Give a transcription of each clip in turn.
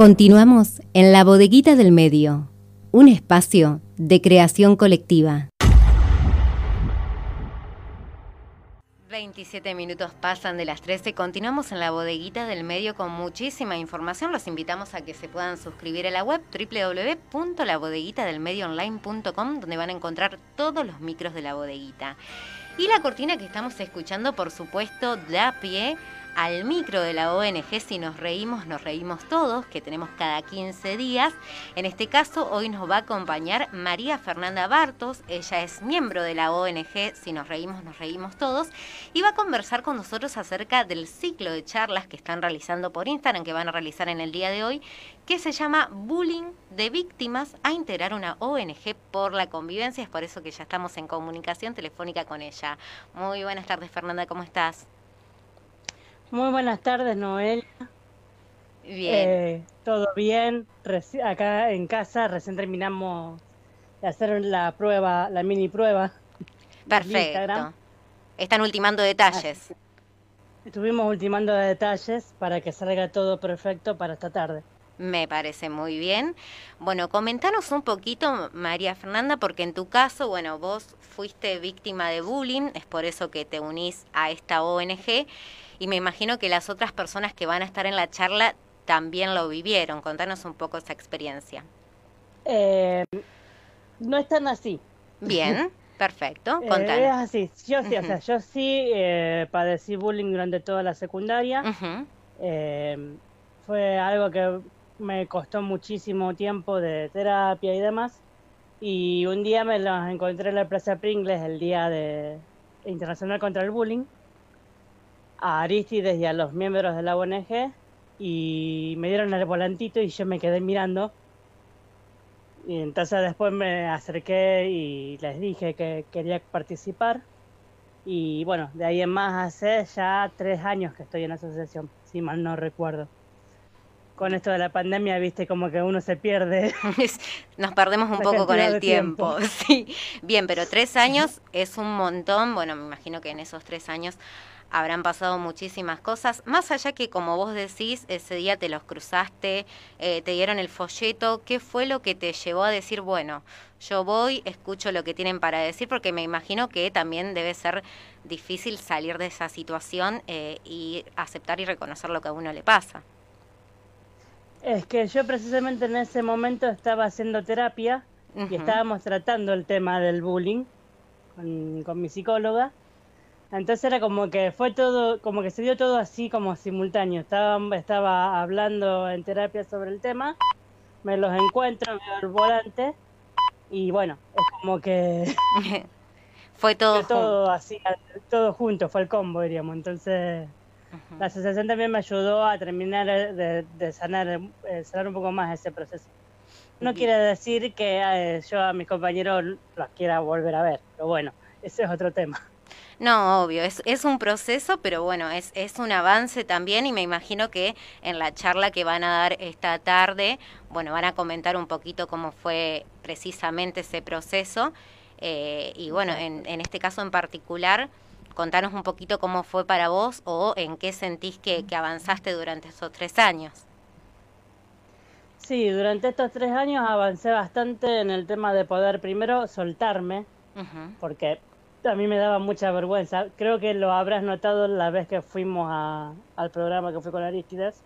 Continuamos en la bodeguita del medio, un espacio de creación colectiva. 27 minutos pasan de las 13. Continuamos en la bodeguita del medio con muchísima información. Los invitamos a que se puedan suscribir a la web www.labodeguitadelmedioonline.com donde van a encontrar todos los micros de la bodeguita. Y la cortina que estamos escuchando, por supuesto, da pie al micro de la ONG Si nos reímos, nos reímos todos, que tenemos cada 15 días. En este caso, hoy nos va a acompañar María Fernanda Bartos. Ella es miembro de la ONG Si nos reímos, nos reímos todos. Y va a conversar con nosotros acerca del ciclo de charlas que están realizando por Instagram, que van a realizar en el día de hoy, que se llama Bullying de Víctimas a integrar una ONG por la convivencia. Es por eso que ya estamos en comunicación telefónica con ella. Muy buenas tardes, Fernanda, ¿cómo estás? Muy buenas tardes, Noel. Bien. Eh, Todo bien. acá en casa recién terminamos de hacer la prueba, la mini prueba. Perfecto. Están ultimando detalles. Estuvimos ultimando detalles para que salga todo perfecto para esta tarde. Me parece muy bien. Bueno, comentanos un poquito, María Fernanda, porque en tu caso, bueno, vos fuiste víctima de bullying, es por eso que te unís a esta ONG y me imagino que las otras personas que van a estar en la charla también lo vivieron. Contanos un poco esa experiencia. Eh, no es tan así. Bien, perfecto. Eh, contanos. es así. Yo sí, o sea, yo sí eh, padecí bullying durante toda la secundaria. fue algo que me costó muchísimo tiempo de terapia y demás. Y un día me los encontré en la Plaza Pringles, el día de Internacional contra el Bullying a Aristides y a los miembros de la ONG y me dieron el volantito y yo me quedé mirando. Y entonces después me acerqué y les dije que quería participar. Y bueno, de ahí en más hace ya tres años que estoy en la asociación, si mal no recuerdo. Con esto de la pandemia, viste, como que uno se pierde. Nos perdemos un poco con el tiempo. tiempo. Sí. Bien, pero tres años es un montón. Bueno, me imagino que en esos tres años habrán pasado muchísimas cosas, más allá que como vos decís, ese día te los cruzaste, eh, te dieron el folleto, ¿qué fue lo que te llevó a decir, bueno, yo voy, escucho lo que tienen para decir, porque me imagino que también debe ser difícil salir de esa situación eh, y aceptar y reconocer lo que a uno le pasa? Es que yo precisamente en ese momento estaba haciendo terapia y estábamos tratando el tema del bullying con, con mi psicóloga entonces era como que fue todo, como que se dio todo así como simultáneo. Estaba, estaba hablando en terapia sobre el tema, me los encuentro, veo el volante y bueno, es como que fue todo, todo así, todo junto, fue el combo, diríamos. Entonces la asociación también me ayudó a terminar de, sanar, eh, sanar un poco más ese proceso. No quiere decir que eh, yo a mis compañeros los quiera volver a ver, pero bueno, ese es otro tema. No, obvio, es, es un proceso, pero bueno, es, es un avance también y me imagino que en la charla que van a dar esta tarde, bueno, van a comentar un poquito cómo fue precisamente ese proceso. Eh, y bueno, en, en este caso en particular, contanos un poquito cómo fue para vos o en qué sentís que, que avanzaste durante esos tres años. Sí, durante estos tres años avancé bastante en el tema de poder primero soltarme, porque a mí me daba mucha vergüenza. Creo que lo habrás notado la vez que fuimos a, al programa que fue con Aristides,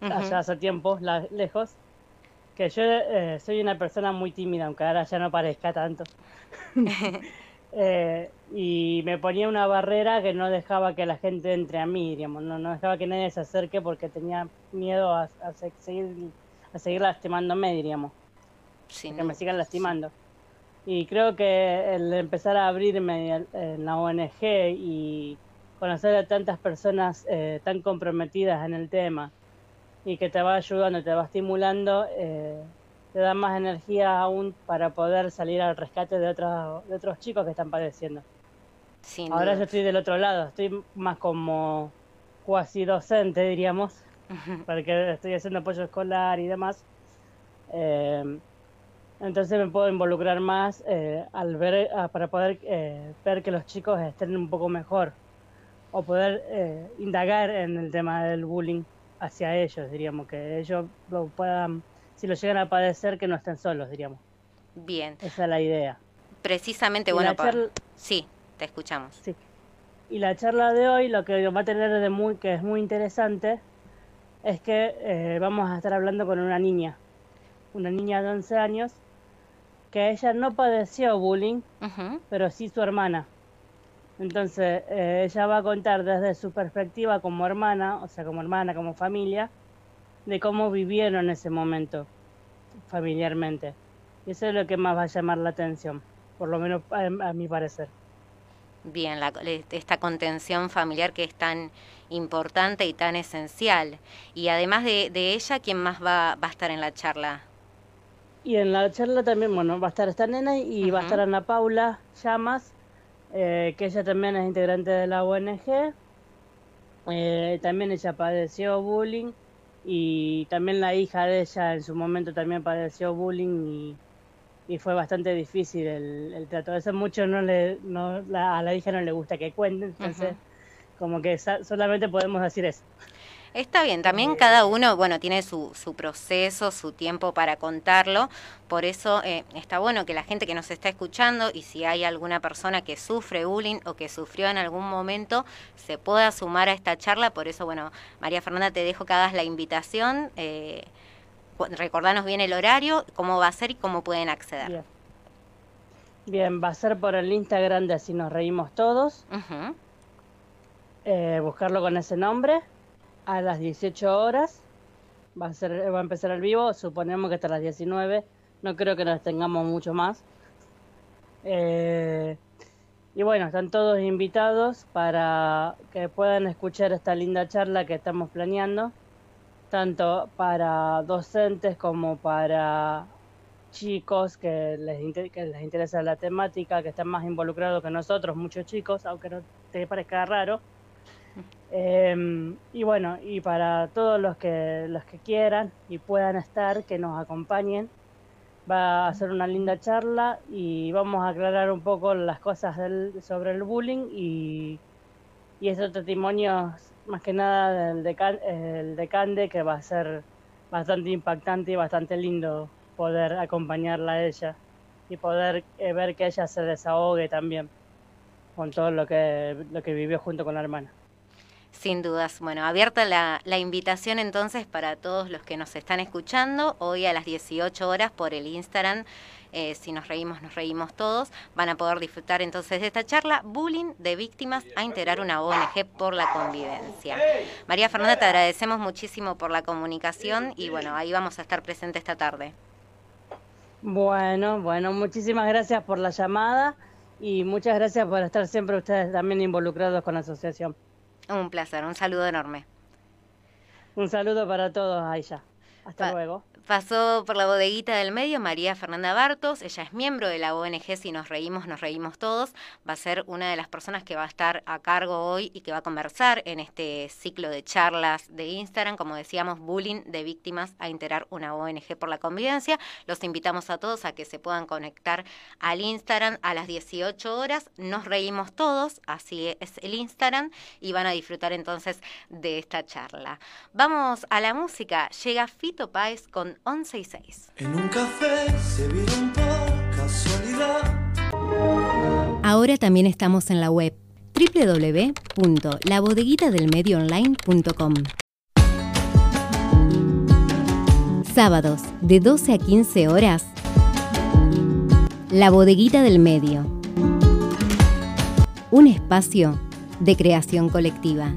allá hace tiempo, lejos, que yo eh, soy una persona muy tímida, aunque ahora ya no parezca tanto. Eh, y me ponía una barrera que no dejaba que la gente entre a mí, digamos, no, no dejaba que nadie se acerque porque tenía miedo a, seguir, a seguir lastimándome, diríamos. que me sigan lastimando. Y creo que el empezar a abrirme en la ONG y conocer a tantas personas eh, tan comprometidas en el tema y que te va ayudando, te va estimulando, eh, te da más energía aún para poder salir al rescate de, otros de otros chicos que están padeciendo. Ahora yo estoy del otro lado, estoy más como cuasi docente, diríamos, porque estoy haciendo apoyo escolar y demás. Eh, entonces me puedo involucrar más eh, al ver, para poder eh, ver que los chicos estén un poco mejor o poder eh, indagar en el tema del bullying hacia ellos, diríamos, que ellos lo puedan, si lo llegan a padecer, que no estén solos, diríamos. Bien. Esa es la idea. Precisamente, bueno, sí, te escuchamos. Sí. Y la charla de hoy, lo que va a tener de muy, que es muy interesante, es que eh, vamos a estar hablando con una niña, una niña de 11 años, que ella no padeció bullying, pero sí su hermana. Entonces, eh, ella va a contar desde su perspectiva como hermana, o sea, como hermana, como familia, de cómo vivieron ese momento familiarmente. Y eso es lo que más va a llamar la atención, por lo menos a, mi parecer. Bien, esta contención familiar que es tan importante y tan esencial. Y además de, ella, ¿quién más va, va, a estar en la charla? Y en la charla también, bueno, va a estar esta nena y va a estar Ana Paula Llamas, eh, que ella también es integrante de la ONG. Eh, también ella padeció bullying y también la hija de ella en su momento también padeció bullying y, y fue bastante difícil el, el trato. Eso mucho no le, no, a la hija no le gusta que cuenten, entonces como que solamente podemos decir eso. Está bien, también cada uno, bueno, tiene su, su proceso, su tiempo para contarlo, por eso eh, está bueno que la gente que nos está escuchando y si hay alguna persona que sufre bullying o que sufrió en algún momento, se pueda sumar a esta charla, por eso, bueno, María Fernanda, te dejo que hagas la invitación, eh, recordanos bien el horario, cómo va a ser y cómo pueden acceder. Bien. va a ser por el Instagram de Así nos reímos todos. Eh, buscarlo con ese nombre a las 18 horas. Va a, ser, va a empezar el vivo, suponemos que hasta las 19. No creo que nos tengamos mucho más. Eh, y bueno, están todos invitados para que puedan escuchar esta linda charla que estamos planeando, tanto para docentes como para chicos que les, que les interesa la temática, que están más involucrados que nosotros, muchos chicos, aunque no te parezca raro. Em, y bueno, y para todos los que, los que quieran y puedan estar, que nos acompañen, va a ser una linda charla y vamos a aclarar un poco las cosas sobre el bullying y, y esos testimonios, más que nada del de, de Cande, que va a ser bastante impactante y bastante lindo poder acompañarla a ella y poder eh, ver que ella se desahogue también con todo lo que, lo que vivió junto con la hermana. Sin dudas. Bueno, abierta la, la, invitación entonces para todos los que nos están escuchando hoy a las 18 horas por el Instagram. Eh, si nos reímos, nos reímos todos. Van a poder disfrutar entonces de esta charla, Bullying de Víctimas a integrar una ONG por la convivencia. María Fernanda, te agradecemos muchísimo por la comunicación y bueno, ahí vamos a estar presentes esta tarde. Bueno, bueno, muchísimas gracias por la llamada y muchas gracias por estar siempre ustedes también involucrados con la asociación. Un placer, un saludo enorme. Un saludo para todos, Aisha. Hasta luego. Pasó por la bodeguita del medio María Fernanda Bartos, ella es miembro de la ONG Si nos reímos, nos reímos todos, va a ser una de las personas que va a estar a cargo hoy y que va a conversar en este ciclo de charlas de Instagram, como decíamos, bullying de víctimas a integrar una ONG por la convivencia. Los invitamos a todos a que se puedan conectar al Instagram a las 18 horas, nos reímos todos, así es el Instagram, y van a disfrutar entonces de esta charla. Vamos a la música, llega Fito Páez con 11 y 6. En un café se vieron por casualidad. Ahora también estamos en la web www.labodeguitadelmedioonline.com. Sábados de 12 a 15 horas. La Bodeguita del Medio. Un espacio de creación colectiva.